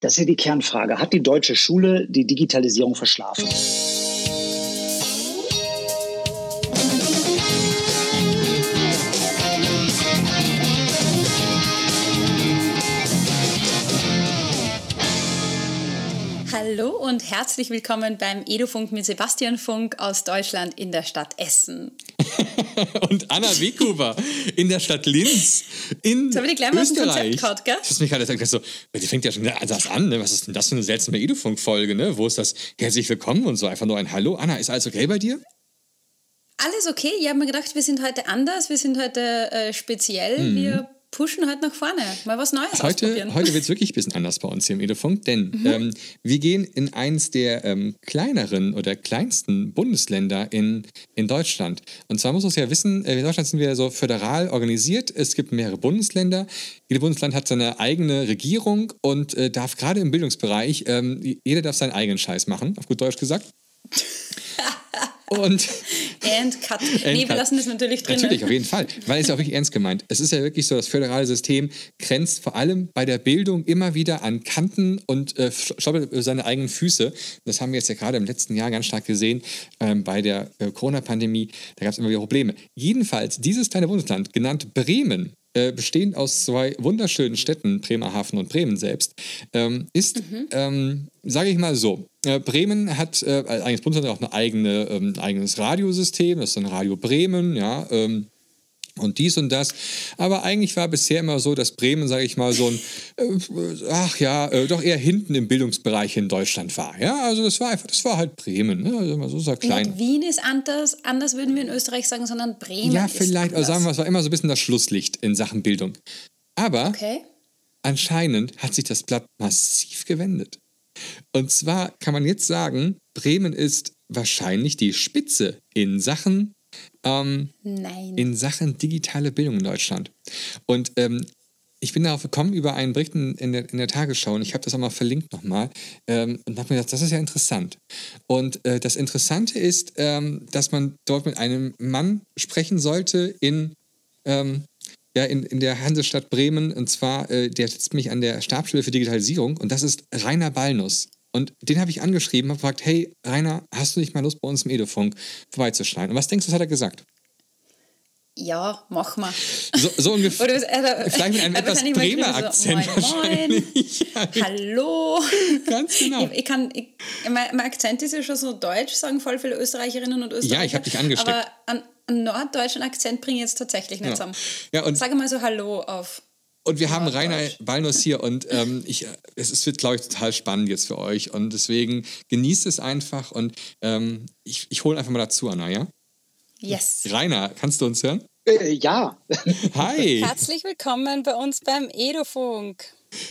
Das ist ja die Kernfrage. Hat die deutsche Schule die Digitalisierung verschlafen? Hallo und herzlich willkommen beim Edufunk mit Sebastian Funk aus Deutschland in der Stadt Essen. und Anna Weghuber in der Stadt Linz in Jetzt habe ich gleich mal Österreich. Gehabt, gell? Das ist mich gerade so, die fängt ja schon das an, ne? was ist denn das für eine seltsame Edufunk-Folge, ne? Wo ist das herzlich willkommen und so einfach nur ein Hallo. Anna, ist alles okay bei dir? Alles okay. Ich habe mir gedacht, wir sind heute anders, wir sind heute äh, speziell. Mhm. Wir pushen halt nach vorne, mal was Neues heute, ausprobieren. Heute wird es wirklich ein bisschen anders bei uns hier im Edefunk, denn mhm. ähm, wir gehen in eins der ähm, kleineren oder kleinsten Bundesländer in, in Deutschland. Und zwar muss man es ja wissen, äh, in Deutschland sind wir so föderal organisiert. Es gibt mehrere Bundesländer. Jedes Bundesland hat seine eigene Regierung und äh, darf gerade im Bildungsbereich, ähm, jeder darf seinen eigenen Scheiß machen, auf gut Deutsch gesagt. Und And cut. Nee, wir lassen das natürlich drin. Natürlich, auf jeden Fall. Weil es ist ja auch wirklich ernst gemeint. Es ist ja wirklich so, das föderale System grenzt vor allem bei der Bildung immer wieder an Kanten und äh, stoppelt seine eigenen Füße. Das haben wir jetzt ja gerade im letzten Jahr ganz stark gesehen ähm, bei der äh, Corona-Pandemie. Da gab es immer wieder Probleme. Jedenfalls, dieses kleine Bundesland, genannt Bremen, äh, bestehend aus zwei wunderschönen Städten, Bremerhaven und Bremen selbst, ähm, ist, mhm. ähm, sage ich mal so, äh, Bremen hat äh, eigenes Bundesland auch ein eigene, ähm, eigenes Radiosystem, das ist dann Radio Bremen, ja, ähm, und dies und das. Aber eigentlich war bisher immer so, dass Bremen, sage ich mal, so ein, äh, ach ja, äh, doch eher hinten im Bildungsbereich in Deutschland war. Ja, also das war einfach, das war halt Bremen. Ne? Also so, so klein. Nicht Wien ist anders, anders würden wir in Österreich sagen, sondern Bremen. Ja, vielleicht, also sagen wir, es war immer so ein bisschen das Schlusslicht in Sachen Bildung. Aber okay. anscheinend hat sich das Blatt massiv gewendet. Und zwar kann man jetzt sagen, Bremen ist wahrscheinlich die Spitze in Sachen ähm, in Sachen digitale Bildung in Deutschland. Und ähm, ich bin darauf gekommen über einen Bericht in der, in der Tagesschau und ich habe das auch mal verlinkt nochmal ähm, und habe mir gedacht, das ist ja interessant. Und äh, das Interessante ist, ähm, dass man dort mit einem Mann sprechen sollte in, ähm, ja, in, in der Hansestadt Bremen und zwar, äh, der sitzt mich an der Stabsstelle für Digitalisierung und das ist Rainer Ballnuss. Und den habe ich angeschrieben, habe gefragt, hey Rainer, hast du nicht mal Lust bei uns im Edofunk vorbeizuschneiden? Und was denkst du, was hat er gesagt? Ja, mach mal. So, so ungefähr. Oder, äh, vielleicht mit einem etwas Bremer Akzent so, moin, moin. Hallo. Ganz genau. Ich, ich kann, ich, mein, mein, Akzent ist ja schon so deutsch, sagen voll viele Österreicherinnen und Österreicher. Ja, ich habe dich angesteckt. Aber einen, einen norddeutschen Akzent bringe ich jetzt tatsächlich nicht ja. zusammen. Ja, und Sag mal so Hallo auf und wir haben Rainer Ballnuss hier und ähm, ich, es wird, glaube ich, total spannend jetzt für euch. Und deswegen genießt es einfach und ähm, ich, ich hole einfach mal dazu, Anna, ja? Yes. Rainer, kannst du uns hören? Äh, ja. Hi. Herzlich willkommen bei uns beim Edofunk.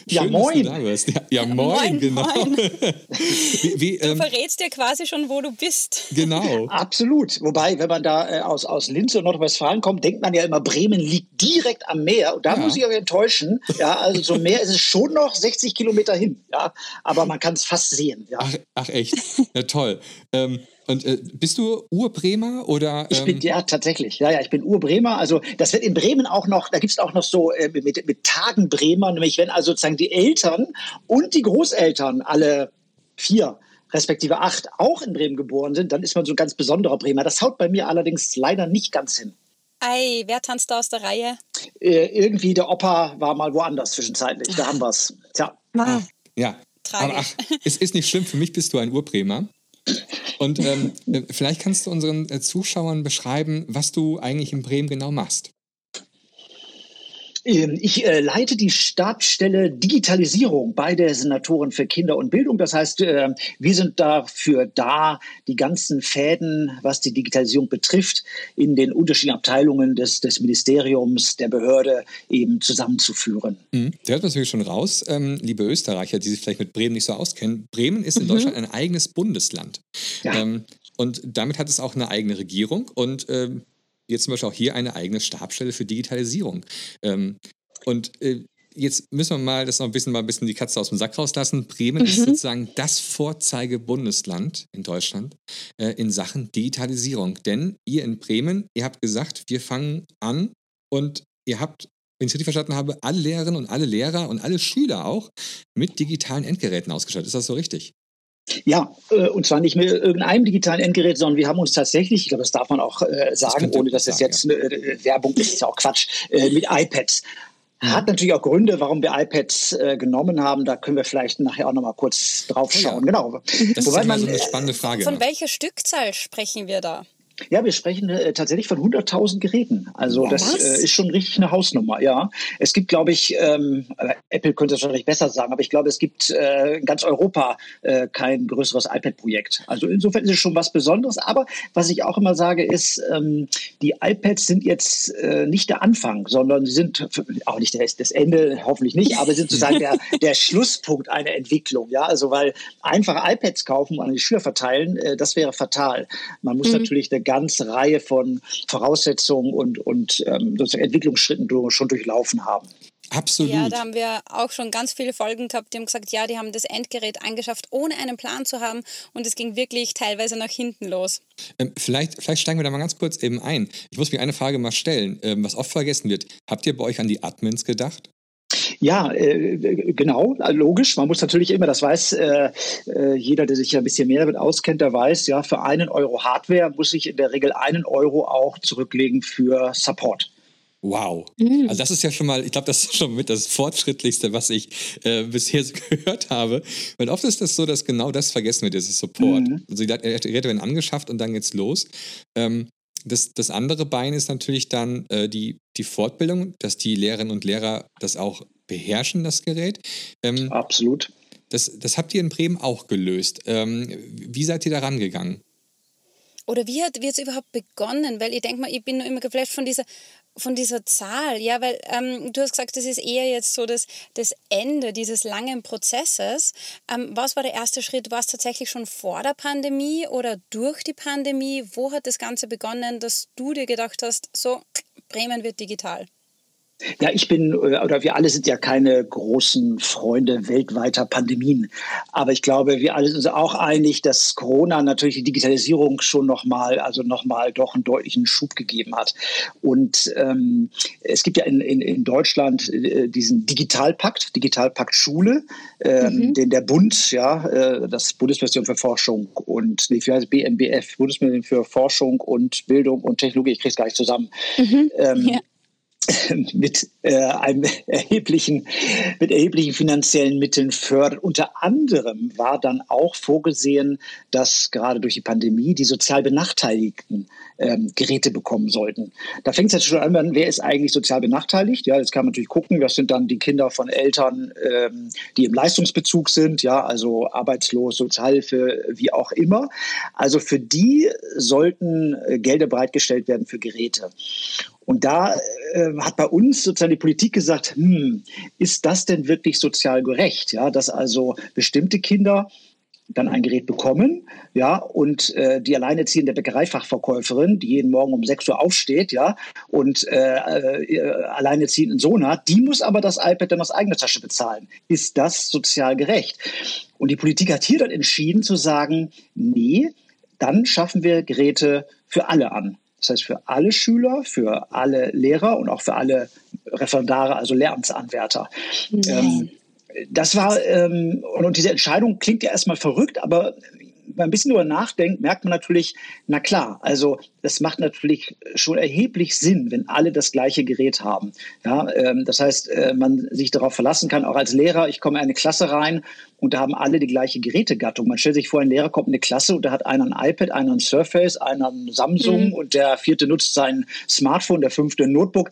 Ja, Schön, moin. Ja, ja, ja, moin, moin genau. Moin. wie, wie, ähm, du verrätst dir quasi schon, wo du bist. Genau. Absolut. Wobei, wenn man da äh, aus, aus Linz und Nordrhein-Westfalen kommt, denkt man ja immer, Bremen liegt direkt am Meer. Und da ja. muss ich euch enttäuschen. Ja, also zum Meer ist es schon noch 60 Kilometer hin. Ja, aber man kann es fast sehen. Ja. Ach, ach echt? Ja, toll. Ähm, und äh, bist du Urbremer oder? Ähm ich bin ähm, ja tatsächlich. Ja, ja, ich bin Urbremer. Also das wird in Bremen auch noch, da gibt es auch noch so äh, mit, mit Tagen Bremer, nämlich wenn also sozusagen die Eltern und die Großeltern alle vier respektive acht auch in Bremen geboren sind, dann ist man so ein ganz besonderer Bremer. Das haut bei mir allerdings leider nicht ganz hin. Ei, wer tanzt da aus der Reihe? Äh, irgendwie der Opa war mal woanders zwischenzeitlich. Da haben wir es. Tja. Ah, ja. Tragisch. Aber ach, es ist nicht schlimm. Für mich bist du ein Urbremer. Und ähm, äh, vielleicht kannst du unseren äh, Zuschauern beschreiben, was du eigentlich in Bremen genau machst. Ähm, ich äh, leite die Stabsstelle Digitalisierung bei der Senatorin für Kinder und Bildung. Das heißt, äh, wir sind dafür da, die ganzen Fäden, was die Digitalisierung betrifft, in den unterschiedlichen Abteilungen des, des Ministeriums, der Behörde eben zusammenzuführen. Mhm. Der hört natürlich schon raus, ähm, liebe Österreicher, die sich vielleicht mit Bremen nicht so auskennen. Bremen ist in mhm. Deutschland ein eigenes Bundesland. Ja. Ähm, und damit hat es auch eine eigene Regierung und ähm, jetzt zum Beispiel auch hier eine eigene Stabstelle für Digitalisierung. Ähm, und äh, jetzt müssen wir mal das noch ein bisschen mal ein bisschen die Katze aus dem Sack rauslassen. Bremen mhm. ist sozusagen das Vorzeigebundesland in Deutschland äh, in Sachen Digitalisierung. Denn ihr in Bremen, ihr habt gesagt, wir fangen an und ihr habt wenn ich es richtig verstanden habe, alle Lehrerinnen und alle Lehrer und alle Schüler auch mit digitalen Endgeräten ausgestattet. Ist das so richtig? Ja, äh, und zwar nicht mit irgendeinem digitalen Endgerät, sondern wir haben uns tatsächlich, ich glaube, das darf man auch äh, sagen, das ohne dass es jetzt ja. äh, Werbung ist, ist ja auch Quatsch, mit iPads. Hat natürlich auch Gründe, warum wir iPads äh, genommen haben. Da können wir vielleicht nachher auch noch mal kurz drauf schauen. Ja. Genau. Das Wobei ist man, so eine spannende Frage. Von welcher Stückzahl sprechen wir da? Ja, wir sprechen äh, tatsächlich von 100.000 Geräten. Also Was? das äh, ist schon richtig eine Hausnummer, ja. Es gibt, glaube ich, ähm, Apple könnte es wahrscheinlich besser sagen, aber ich glaube, es gibt äh, in ganz Europa äh, kein größeres iPad-Projekt. Also insofern ist es schon was Besonderes. Aber was ich auch immer sage, ist, ähm, die iPads sind jetzt äh, nicht der Anfang, sondern sie sind auch nicht das, das Ende, hoffentlich nicht, aber sind sozusagen der, der Schlusspunkt einer Entwicklung. Ja, also weil einfach iPads kaufen und an die Schüler verteilen, äh, das wäre fatal. Man muss mhm. natürlich eine ganze Reihe von Voraussetzungen und, und ähm, Entwicklungsschritten schon durchlaufen haben. Absolut. Ja, da haben wir auch schon ganz viele Folgen gehabt, die haben gesagt, ja, die haben das Endgerät angeschafft, ohne einen Plan zu haben und es ging wirklich teilweise nach hinten los. Ähm, vielleicht, vielleicht steigen wir da mal ganz kurz eben ein. Ich muss mir eine Frage mal stellen, ähm, was oft vergessen wird. Habt ihr bei euch an die Admins gedacht? Ja, äh, genau, logisch. Man muss natürlich immer, das weiß äh, äh, jeder, der sich ja ein bisschen mehr damit auskennt, der weiß, ja, für einen Euro Hardware muss ich in der Regel einen Euro auch zurücklegen für Support. Wow. Mhm. Also das ist ja schon mal, ich glaube, das ist schon mit das Fortschrittlichste, was ich äh, bisher so gehört habe. Weil oft ist das so, dass genau das vergessen wird, dieses Support. Mhm. Also die Geräte werden angeschafft und dann geht's los. Ähm, das, das andere Bein ist natürlich dann äh, die, die Fortbildung, dass die Lehrerinnen und Lehrer das auch beherrschen, das Gerät. Ähm, Absolut. Das, das habt ihr in Bremen auch gelöst. Ähm, wie seid ihr da rangegangen? Oder wie hat es überhaupt begonnen? Weil ich denke mal, ich bin nur immer geflasht von dieser, von dieser Zahl. Ja, weil ähm, du hast gesagt, das ist eher jetzt so das, das Ende dieses langen Prozesses. Ähm, was war der erste Schritt? War es tatsächlich schon vor der Pandemie oder durch die Pandemie? Wo hat das Ganze begonnen, dass du dir gedacht hast, so, Bremen wird digital? Ja, ich bin, äh, oder wir alle sind ja keine großen Freunde weltweiter Pandemien. Aber ich glaube, wir alle sind uns auch einig, dass Corona natürlich die Digitalisierung schon nochmal, also nochmal doch einen deutlichen Schub gegeben hat. Und ähm, es gibt ja in, in, in Deutschland äh, diesen Digitalpakt, Digitalpakt Schule, äh, mhm. den der Bund, ja, äh, das Bundesministerium für Forschung und, nee, wie heißt BMBF, Bundesministerium für Forschung und Bildung und Technologie, ich kriege es gar nicht zusammen. Mhm. Ähm, ja mit äh, einem erheblichen, mit erheblichen finanziellen Mitteln fördert. Unter anderem war dann auch vorgesehen, dass gerade durch die Pandemie die sozial Benachteiligten ähm, Geräte bekommen sollten. Da fängt es jetzt schon an, wer ist eigentlich sozial benachteiligt? Ja, jetzt kann man natürlich gucken, das sind dann die Kinder von Eltern, ähm, die im Leistungsbezug sind, ja, also arbeitslos, Sozialhilfe, wie auch immer. Also für die sollten äh, Gelder bereitgestellt werden für Geräte. Und da äh, hat bei uns sozusagen die Politik gesagt, hm, ist das denn wirklich sozial gerecht? Ja, dass also bestimmte Kinder dann ein Gerät bekommen, ja, und äh, die alleinerziehende Bäckereifachverkäuferin, die jeden Morgen um 6 Uhr aufsteht, ja, und äh, äh, alleinerziehenden Sohn hat, die muss aber das iPad dann aus eigener Tasche bezahlen. Ist das sozial gerecht? Und die Politik hat hier dann entschieden zu sagen, nee, dann schaffen wir Geräte für alle an. Das heißt für alle Schüler, für alle Lehrer und auch für alle Referendare, also Lehramtsanwärter. Mhm. Ähm, das war, ähm, und diese Entscheidung klingt ja erstmal verrückt, aber ein bisschen darüber nachdenkt, merkt man natürlich, na klar, also das macht natürlich schon erheblich Sinn, wenn alle das gleiche Gerät haben. Ja, ähm, das heißt, äh, man sich darauf verlassen kann, auch als Lehrer, ich komme in eine Klasse rein und da haben alle die gleiche Gerätegattung. Man stellt sich vor, ein Lehrer kommt in eine Klasse und da hat einer ein iPad, einer ein Surface, einer ein Samsung mhm. und der vierte nutzt sein Smartphone, der fünfte ein Notebook.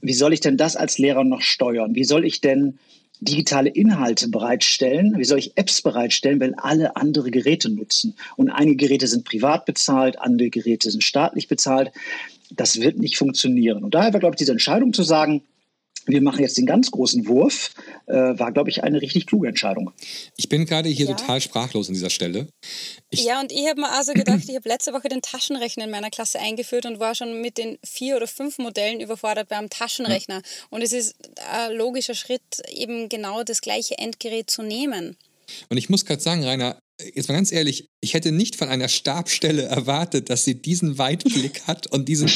Wie soll ich denn das als Lehrer noch steuern? Wie soll ich denn digitale Inhalte bereitstellen? Wie soll ich Apps bereitstellen, wenn alle andere Geräte nutzen? Und einige Geräte sind privat bezahlt, andere Geräte sind staatlich bezahlt. Das wird nicht funktionieren. Und daher war, glaube ich, diese Entscheidung zu sagen, wir machen jetzt den ganz großen Wurf, äh, war, glaube ich, eine richtig kluge Entscheidung. Ich bin gerade hier ja. total sprachlos an dieser Stelle. Ich ja, und ich habe mir also gedacht, ich habe letzte Woche den Taschenrechner in meiner Klasse eingeführt und war schon mit den vier oder fünf Modellen überfordert beim Taschenrechner. Ja. Und es ist ein logischer Schritt, eben genau das gleiche Endgerät zu nehmen. Und ich muss gerade sagen, Rainer, jetzt mal ganz ehrlich, ich hätte nicht von einer Stabstelle erwartet, dass sie diesen Weitblick hat und diesen,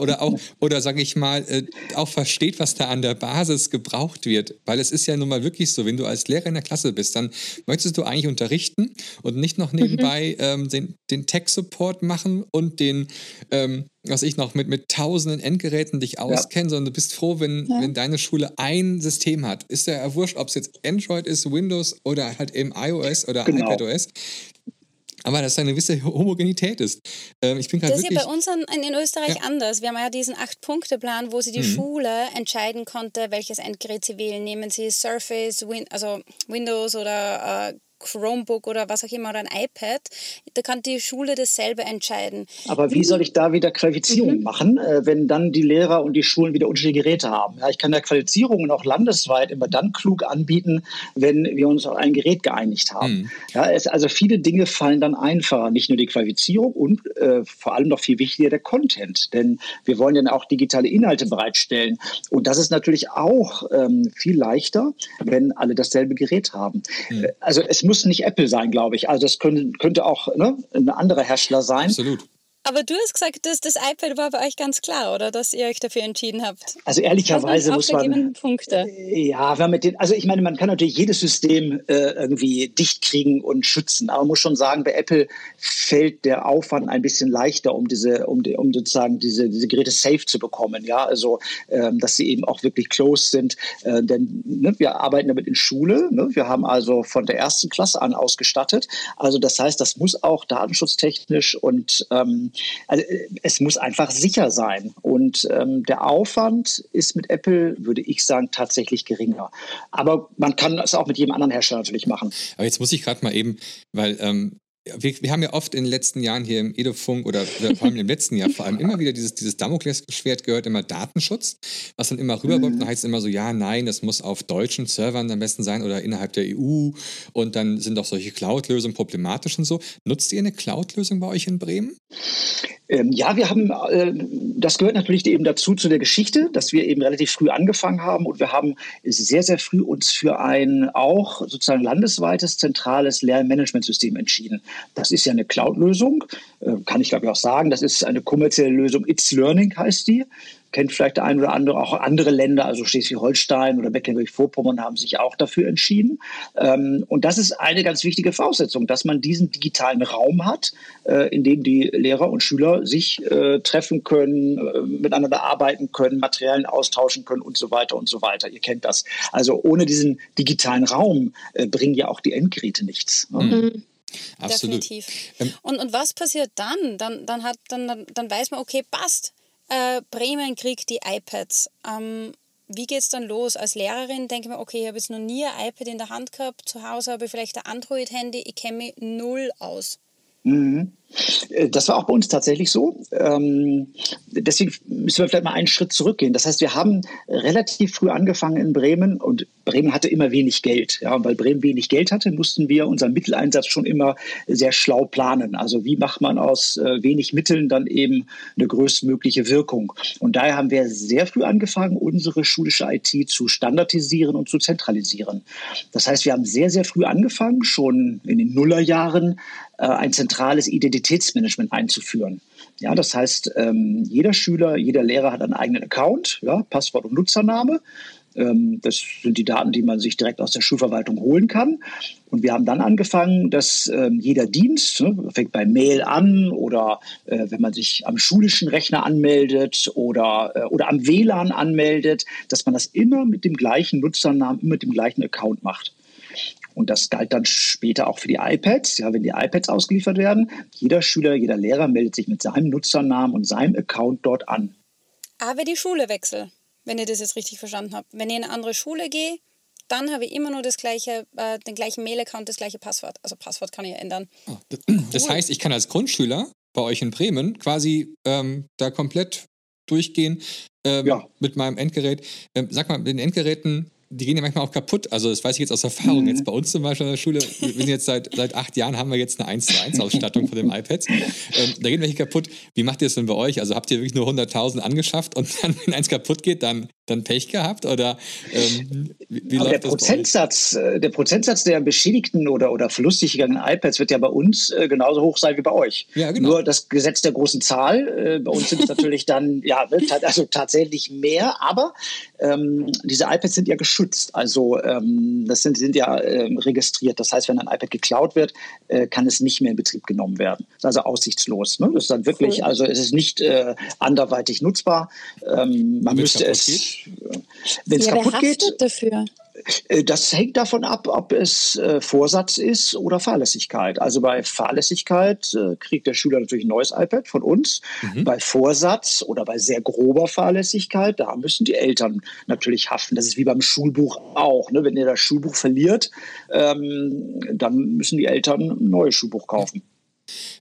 oder auch, oder sage ich mal, äh, auch versteht, was da an der Basis gebraucht wird. Weil es ist ja nun mal wirklich so, wenn du als Lehrer in der Klasse bist, dann möchtest du eigentlich unterrichten und nicht noch nebenbei mhm. ähm, den, den Tech-Support machen und den, ähm, was ich noch mit, mit tausenden Endgeräten dich auskenne, ja. sondern du bist froh, wenn, ja. wenn deine Schule ein System hat. Ist ja wurscht, ob es jetzt Android ist, Windows oder halt eben iOS oder genau. iPadOS aber dass da eine gewisse Homogenität ist. Ähm, ich bin das ist ja bei uns in, in Österreich ja. anders. Wir haben ja diesen Acht-Punkte-Plan, wo sie die mhm. Schule entscheiden konnte, welches Endgerät sie wählen. Nehmen sie Surface, Win also Windows oder äh, Chromebook oder was auch immer oder ein iPad. Da kann die Schule dasselbe entscheiden. Aber wie soll ich da wieder Qualifizierung mhm. machen, äh, wenn dann die Lehrer und die Schulen wieder unterschiedliche Geräte haben? Ja, ich kann ja Qualifizierungen auch landesweit immer dann klug anbieten, wenn wir uns auf ein Gerät geeinigt haben. Mhm. Ja, es, also viele Dinge fallen dann einfacher. Nicht nur die Qualifizierung und äh, vor allem noch viel wichtiger der Content. Denn wir wollen ja auch digitale Inhalte bereitstellen. Und das ist natürlich auch ähm, viel leichter, wenn alle dasselbe Gerät haben. Mhm. Also es muss muss nicht Apple sein, glaube ich. Also das könnte, könnte auch ne, ein anderer Hersteller sein. Absolut. Aber du hast gesagt, dass das iPad war bei euch ganz klar, oder dass ihr euch dafür entschieden habt? Also ehrlicherweise muss man. Punkte. Ja, wenn mit den, also ich meine, man kann natürlich jedes System äh, irgendwie dicht kriegen und schützen. Aber man muss schon sagen, bei Apple fällt der Aufwand ein bisschen leichter, um diese, um, um sozusagen diese, diese Geräte safe zu bekommen. Ja, also ähm, dass sie eben auch wirklich close sind. Äh, denn ne, wir arbeiten damit in Schule. Ne? Wir haben also von der ersten Klasse an ausgestattet. Also das heißt, das muss auch datenschutztechnisch und ähm, also äh, es muss einfach sicher sein. Und ähm, der Aufwand ist mit Apple, würde ich sagen, tatsächlich geringer. Aber man kann es auch mit jedem anderen Hersteller natürlich machen. Aber jetzt muss ich gerade mal eben, weil ähm, wir, wir, haben ja oft in den letzten Jahren hier im Edofunk oder, oder vor allem im letzten Jahr vor allem immer wieder dieses, dieses Damoklesschwert gehört, immer Datenschutz, was dann immer rüberkommt. Mhm. Dann heißt es immer so, ja, nein, das muss auf deutschen Servern am besten sein oder innerhalb der EU. Und dann sind auch solche Cloud-Lösungen problematisch und so. Nutzt ihr eine Cloud-Lösung bei euch in Bremen? Ähm, ja, wir haben, äh, das gehört natürlich eben dazu zu der Geschichte, dass wir eben relativ früh angefangen haben und wir haben sehr, sehr früh uns für ein auch sozusagen landesweites zentrales Lernmanagementsystem entschieden. Das ist ja eine Cloud-Lösung, äh, kann ich glaube ich auch sagen. Das ist eine kommerzielle Lösung. It's Learning heißt die kennt vielleicht der ein oder andere, auch andere Länder, also Schleswig-Holstein oder Mecklenburg-Vorpommern haben sich auch dafür entschieden. Ähm, und das ist eine ganz wichtige Voraussetzung, dass man diesen digitalen Raum hat, äh, in dem die Lehrer und Schüler sich äh, treffen können, miteinander arbeiten können, Materialien austauschen können und so weiter und so weiter. Ihr kennt das. Also ohne diesen digitalen Raum bringen ja auch die Endgeräte nichts. Ne? Mhm. Absolut. Definitiv. Ähm, und, und was passiert dann? Dann, dann, hat, dann, dann weiß man, okay, passt äh, Bremen kriegt die iPads. Ähm, wie geht es dann los? Als Lehrerin denke ich mir, okay, ich habe jetzt noch nie ein iPad in der Hand gehabt. Zu Hause habe ich vielleicht ein Android-Handy. Ich kenne mich null aus. Mhm. Äh, das war auch bei uns tatsächlich so. Ähm, deswegen müssen wir vielleicht mal einen Schritt zurückgehen. Das heißt, wir haben relativ früh angefangen in Bremen und Bremen hatte immer wenig Geld. Ja, und weil Bremen wenig Geld hatte, mussten wir unseren Mitteleinsatz schon immer sehr schlau planen. Also wie macht man aus äh, wenig Mitteln dann eben eine größtmögliche Wirkung? Und daher haben wir sehr früh angefangen, unsere schulische IT zu standardisieren und zu zentralisieren. Das heißt, wir haben sehr, sehr früh angefangen, schon in den Nullerjahren ein zentrales Identitätsmanagement einzuführen. Ja, das heißt, ähm, jeder Schüler, jeder Lehrer hat einen eigenen Account, ja, Passwort und Nutzername. Ähm, das sind die Daten, die man sich direkt aus der Schulverwaltung holen kann. Und wir haben dann angefangen, dass ähm, jeder Dienst, ne, fängt bei Mail an oder äh, wenn man sich am schulischen Rechner anmeldet oder, äh, oder am WLAN anmeldet, dass man das immer mit dem gleichen Nutzernamen, immer mit dem gleichen Account macht. Und das galt dann später auch für die iPads. Ja, wenn die iPads ausgeliefert werden, jeder Schüler, jeder Lehrer meldet sich mit seinem Nutzernamen und seinem Account dort an. Aber die Schule wechselt, wenn ihr das jetzt richtig verstanden habt. Wenn ich in eine andere Schule gehe, dann habe ich immer nur das gleiche, äh, den gleichen Mail-Account, das gleiche Passwort. Also Passwort kann ich ändern. Oh, das heißt, ich kann als Grundschüler bei euch in Bremen quasi ähm, da komplett durchgehen ähm, ja. mit meinem Endgerät. Ähm, sag mal, mit den Endgeräten die gehen ja manchmal auch kaputt. Also das weiß ich jetzt aus Erfahrung. Mhm. Jetzt bei uns zum Beispiel in der Schule, wir sind jetzt seit, seit acht Jahren, haben wir jetzt eine 1 zu 1 Ausstattung von dem iPads. Ähm, da gehen welche kaputt. Wie macht ihr das denn bei euch? Also habt ihr wirklich nur 100.000 angeschafft und dann, wenn eins kaputt geht, dann, dann Pech gehabt? Oder ähm, wie, wie läuft der das Prozentsatz, äh, der Prozentsatz der beschädigten oder, oder verlustig gegangenen iPads wird ja bei uns äh, genauso hoch sein wie bei euch. Ja, genau. Nur das Gesetz der großen Zahl. Äh, bei uns sind es natürlich dann, ja, also tatsächlich mehr, aber ähm, diese iPads sind ja geschützt. Also ähm, das sind, sind ja ähm, registriert. Das heißt, wenn ein iPad geklaut wird, äh, kann es nicht mehr in Betrieb genommen werden. Das ist also aussichtslos. Ne? Das ist dann wirklich, cool. also es ist nicht äh, anderweitig nutzbar. Ähm, man müsste es, wenn es ja, kaputt geht. Dafür? Äh, das hängt davon ab, ob es äh, Vorsatz ist oder Fahrlässigkeit. Also bei Fahrlässigkeit äh, kriegt der Schüler natürlich ein neues iPad von uns. Mhm. Bei Vorsatz oder bei sehr grober Fahrlässigkeit, da müssen die Eltern natürlich haften. Das ist wie beim Schulbuch auch. Ne? Wenn ihr das Schulbuch verliert, ähm, dann müssen die Eltern ein neues Schulbuch kaufen.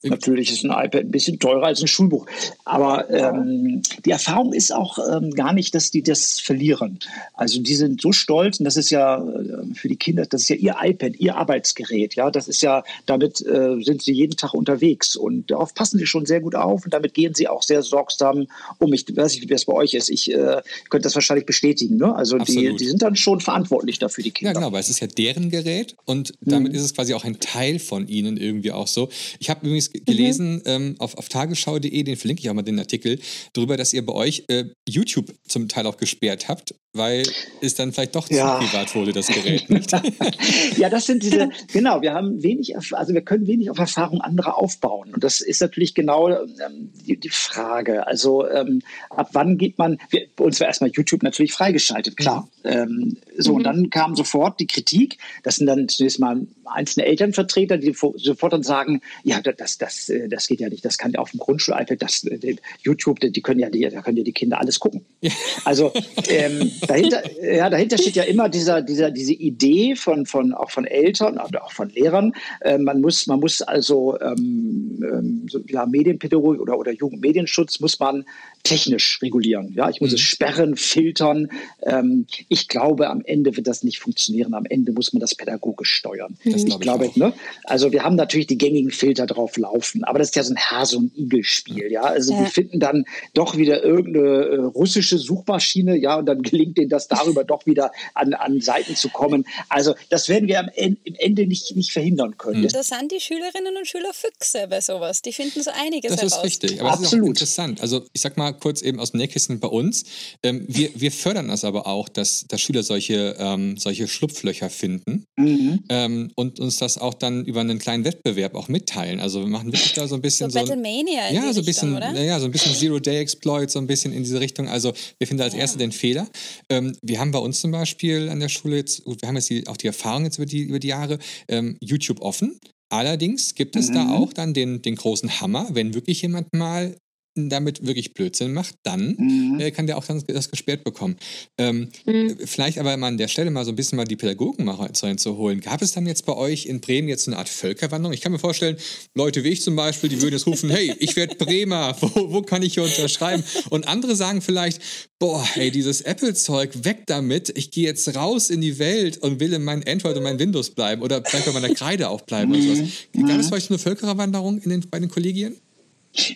Natürlich ist ein iPad ein bisschen teurer als ein Schulbuch. Aber ähm, die Erfahrung ist auch ähm, gar nicht, dass die das verlieren. Also die sind so stolz und das ist ja äh, für die Kinder, das ist ja ihr iPad, ihr Arbeitsgerät. Ja, das ist ja, damit äh, sind sie jeden Tag unterwegs und darauf passen sie schon sehr gut auf und damit gehen sie auch sehr sorgsam um. Ich weiß nicht, wie das bei euch ist. Ich äh, könnte das wahrscheinlich bestätigen. Ne? Also die, die, sind dann schon verantwortlich dafür, die Kinder. Ja, genau, weil es ist ja deren Gerät und damit mhm. ist es quasi auch ein Teil von ihnen irgendwie auch so. Ich habe übrigens gelesen mhm. ähm, auf, auf tagesschau.de, den verlinke ich auch mal den Artikel, darüber, dass ihr bei euch äh, YouTube zum Teil auch gesperrt habt, weil es dann vielleicht doch ja. zu privat wurde, das Gerät. Nicht? ja, das sind diese, genau, wir haben wenig, also wir können wenig auf Erfahrung anderer aufbauen. Und das ist natürlich genau ähm, die, die, Frage. Also ähm, ab wann geht man, wir, bei uns war erstmal YouTube natürlich freigeschaltet, klar. Mhm. Ähm, so, mhm. und dann kam sofort die Kritik, das sind dann zunächst mal einzelne Elternvertreter, die sofort dann sagen, ja, das, das, äh, das geht ja nicht, das kann ja auf dem Grundschul-iPad, das äh, YouTube, die können ja die, da können ja die Kinder alles gucken. Ja. Also ähm, dahinter, ja, dahinter steht ja immer dieser, dieser, diese Idee von, von auch von Eltern oder auch von Lehrern. Äh, man muss, man muss also ähm, ähm, ja, Medienpädagogik oder, oder Jugendmedienschutz muss man technisch regulieren. Ja, ich muss mhm. es sperren, filtern. Ähm, ich glaube, am Ende wird das nicht funktionieren. Am Ende muss man das pädagogisch steuern. Das ich glaube, ich ne? also wir haben natürlich die gängigen Filter drauf laufen, aber das ist ja so ein Hase- und Igel-Spiel. Ja, also ja. die finden dann doch wieder irgendeine äh, russische Suchmaschine, ja, und dann gelingt denen das darüber doch wieder an, an Seiten zu kommen. Also das werden wir am Ende, im Ende nicht, nicht verhindern können. Mhm. Da sind die Schülerinnen und Schüler Füchse bei sowas. Die finden so einiges Das ist richtig, aber Absolut. das ist auch interessant. Also ich sag mal kurz eben aus dem Nähkästchen bei uns. Ähm, wir, wir fördern das aber auch, dass, dass Schüler solche, ähm, solche Schlupflöcher finden mhm. ähm, und uns das auch dann über einen kleinen Wettbewerb auch mitteilen. Also wir machen wirklich da so ein bisschen so, so Battlemania ja, so ein bisschen, Richtung, ja, so ein bisschen Zero-Day-Exploit, so ein bisschen in diese Richtung. Also wir finden als ja. erste den Fehler. Ähm, wir haben bei uns zum Beispiel an der Schule jetzt, wir haben jetzt die, auch die Erfahrung jetzt über die, über die Jahre, ähm, YouTube offen. Allerdings gibt es mhm. da auch dann den, den großen Hammer, wenn wirklich jemand mal damit wirklich Blödsinn macht, dann mhm. äh, kann der auch dann das gesperrt bekommen. Ähm, mhm. Vielleicht aber mal an der Stelle mal so ein bisschen mal die Pädagogen mal reinzuholen. Gab es dann jetzt bei euch in Bremen jetzt eine Art Völkerwanderung? Ich kann mir vorstellen, Leute wie ich zum Beispiel, die würden jetzt rufen, hey, ich werde Bremer, wo, wo kann ich hier unterschreiben? Und andere sagen vielleicht, boah, hey, dieses Apple-Zeug, weg damit, ich gehe jetzt raus in die Welt und will in mein Android und mein Windows bleiben oder vielleicht bei meiner Kreide auch bleiben oder sowas. Mhm. Gab es bei euch eine Völkerwanderung in den, bei den Kollegien?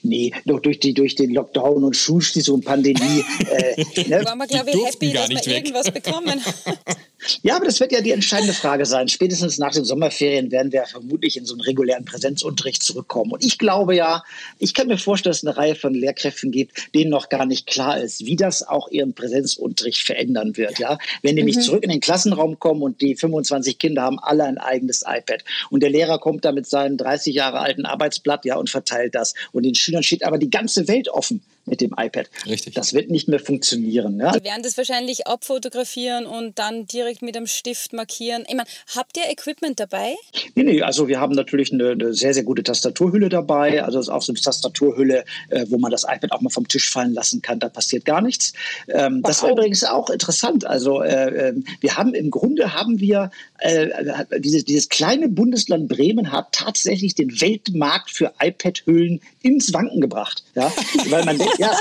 Nee, doch durch, die, durch den Lockdown und Schulschließung und Pandemie. Äh, ne? Waren wir, glaube ich, happy, dass wir weg. irgendwas bekommen. Ja, aber das wird ja die entscheidende Frage sein. Spätestens nach den Sommerferien werden wir vermutlich in so einen regulären Präsenzunterricht zurückkommen. Und ich glaube ja, ich kann mir vorstellen, dass es eine Reihe von Lehrkräften gibt, denen noch gar nicht klar ist, wie das auch ihren Präsenzunterricht verändern wird. Ja, wenn die mhm. zurück in den Klassenraum kommen und die 25 Kinder haben alle ein eigenes iPad und der Lehrer kommt da mit seinem 30 Jahre alten Arbeitsblatt, ja, und verteilt das und den Schülern steht aber die ganze Welt offen mit dem iPad. Richtig. Das wird nicht mehr funktionieren. Ja? Die werden das wahrscheinlich abfotografieren und dann direkt mit einem Stift markieren. Ich meine, habt ihr Equipment dabei? Nee, nee, also wir haben natürlich eine, eine sehr, sehr gute Tastaturhülle dabei. Also es ist auch so eine Tastaturhülle, äh, wo man das iPad auch mal vom Tisch fallen lassen kann. Da passiert gar nichts. Ähm, das war übrigens auch interessant. Also äh, ähm, wir haben im Grunde haben wir äh, dieses, dieses kleine Bundesland Bremen hat tatsächlich den Weltmarkt für iPad-Hüllen ins Wanken gebracht. Ja? Weil man denkt, ja,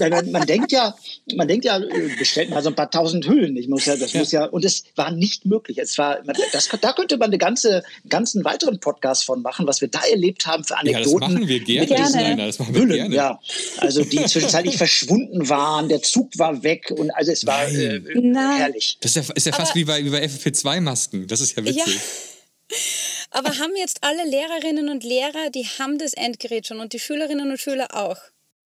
man, man, denkt ja, man denkt ja, bestellt mal so ein paar tausend Hüllen. Ich muss ja, das ja. muss ja, und es war nicht möglich. Es war, das, da könnte man eine ganze, ganzen weiteren Podcast von machen, was wir da erlebt haben für Anekdoten. Ja, das machen wir gerne. gerne. Das machen wir Hüllen, gerne. Ja, also die zwischenzeitlich verschwunden waren, der Zug war weg und also es war äh, herrlich. Das ist ja, ist ja fast wie bei, wie bei FFP2-Masken. Das ist ja witzig. Ja. Aber haben jetzt alle Lehrerinnen und Lehrer, die haben das Endgerät schon und die Schülerinnen und Schüler auch?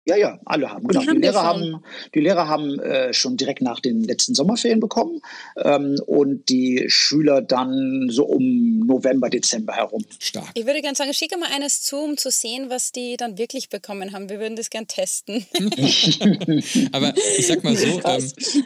Ja, ja, alle haben. Genau. Die, haben die Lehrer haben, die Lehrer haben äh, schon direkt nach den letzten Sommerferien bekommen ähm, und die Schüler dann so um November, Dezember herum. Stark. Ich würde gerne sagen, schicke mal eines zu, um zu sehen, was die dann wirklich bekommen haben. Wir würden das gern testen. Aber ich sag mal so, ähm, ähm,